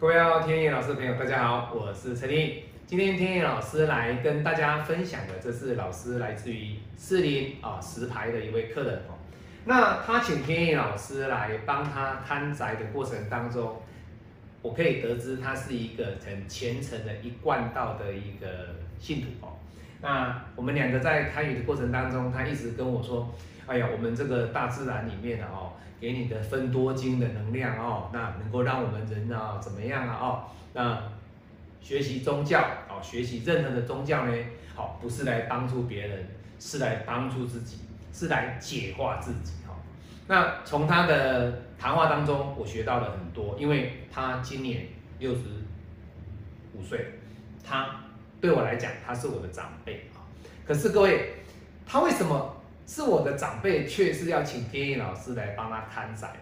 各位好天野老师朋友，大家好，我是陈立。今天天野老师来跟大家分享的，这是老师来自于四零啊石牌的一位客人哦。那他请天野老师来帮他看宅的过程当中，我可以得知他是一个很虔诚的一贯道的一个信徒哦。那我们两个在参与的过程当中，他一直跟我说：“哎呀，我们这个大自然里面的哦。”给你的分多精的能量哦，那能够让我们人啊怎么样啊哦？那学习宗教哦，学习任何的宗教呢，好不是来帮助别人，是来帮助自己，是来解化自己哈。那从他的谈话当中，我学到了很多，因为他今年六十五岁，他对我来讲他是我的长辈啊。可是各位，他为什么？是我的长辈，却是要请天意老师来帮他看宅，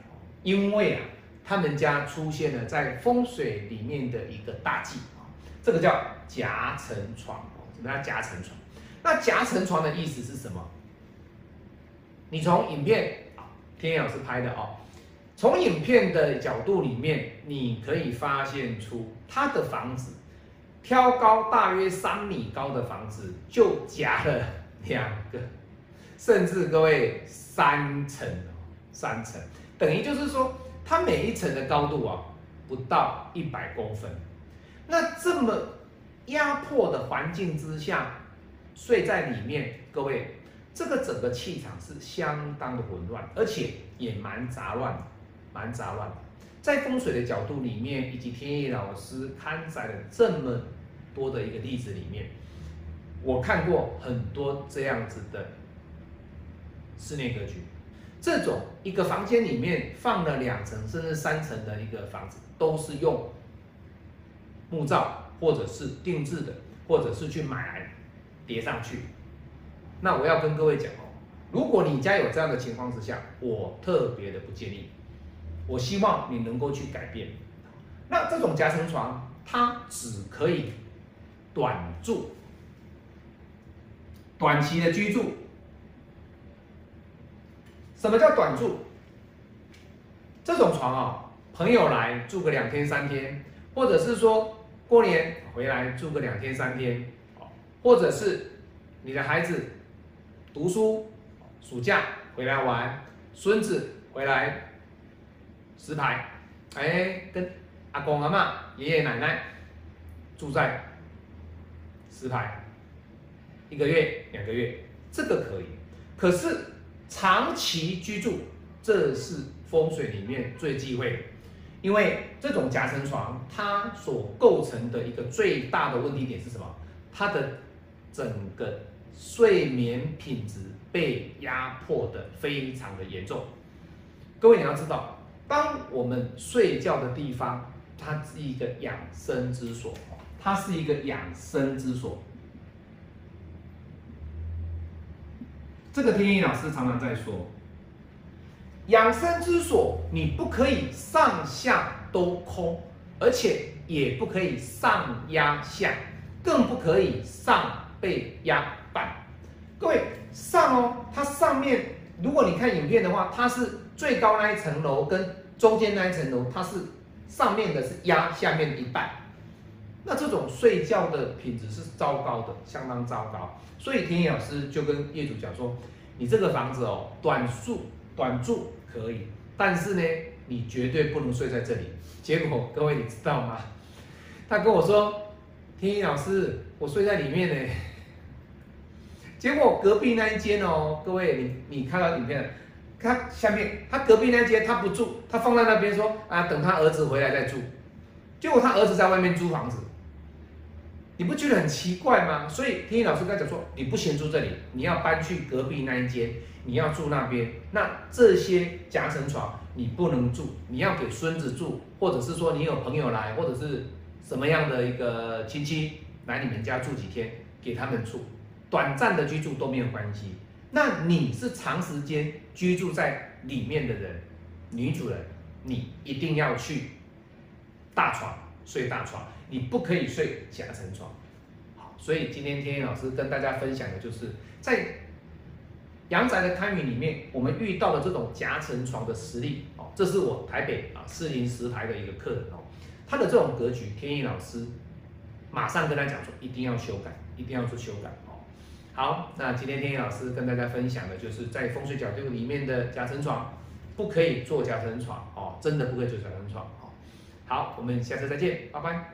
因为啊，他们家出现了在风水里面的一个大忌啊，这个叫夹层床哦，什么叫夹层床？那夹层床的意思是什么？你从影片啊，天意老师拍的哦，从影片的角度里面，你可以发现出他的房子挑高大约三米高的房子，就夹了两个。甚至各位三层哦，三层等于就是说，它每一层的高度啊，不到一百公分。那这么压迫的环境之下，睡在里面，各位，这个整个气场是相当的混乱，而且也蛮杂乱，蛮杂乱。在风水的角度里面，以及天意老师刊载了这么多的一个例子里面，我看过很多这样子的。室内格局，这种一个房间里面放了两层甚至三层的一个房子，都是用木造或者是定制的，或者是去买来叠上去。那我要跟各位讲哦，如果你家有这样的情况之下，我特别的不建议。我希望你能够去改变。那这种夹层床，它只可以短住，短期的居住。什么叫短住？这种床啊，朋友来住个两天三天，或者是说过年回来住个两天三天，或者是你的孩子读书，暑假回来玩，孙子回来石牌，哎，跟阿公阿妈、爷爷奶奶住在石牌，一个月、两个月，这个可以，可是。长期居住，这是风水里面最忌讳的，因为这种夹层床，它所构成的一个最大的问题点是什么？它的整个睡眠品质被压迫的非常的严重。各位你要知道，当我们睡觉的地方，它是一个养生之所，它是一个养生之所。这个天意老师常常在说，养生之所，你不可以上下都空，而且也不可以上压下，更不可以上背压板。各位上哦，它上面，如果你看影片的话，它是最高那一层楼跟中间那一层楼，它是上面的是压下面一半。那这种睡觉的品质是糟糕的，相当糟糕。所以天野老师就跟业主讲说：“你这个房子哦，短住短住可以，但是呢，你绝对不能睡在这里。”结果各位你知道吗？他跟我说：“天野老师，我睡在里面呢。”结果隔壁那一间哦，各位你你看到影片，他下面他隔壁那间他不住，他放在那边说啊，等他儿子回来再住。结果他儿子在外面租房子。你不觉得很奇怪吗？所以天意老师刚讲说，你不先住这里，你要搬去隔壁那一间，你要住那边。那这些夹层床你不能住，你要给孙子住，或者是说你有朋友来，或者是什么样的一个亲戚来你们家住几天，给他们住，短暂的居住都没有关系。那你是长时间居住在里面的人，女主人，你一定要去大床睡大床。你不可以睡夹层床，好，所以今天天意老师跟大家分享的就是在阳宅的堪舆里面，我们遇到的这种夹层床的实例哦，这是我台北啊四零十台的一个客人哦，他的这种格局，天意老师马上跟他讲说，一定要修改，一定要做修改哦。好，那今天天意老师跟大家分享的就是在风水角度里面的夹层床，不可以做夹层床哦，真的不可以做夹层床哦。好，我们下次再见，拜拜。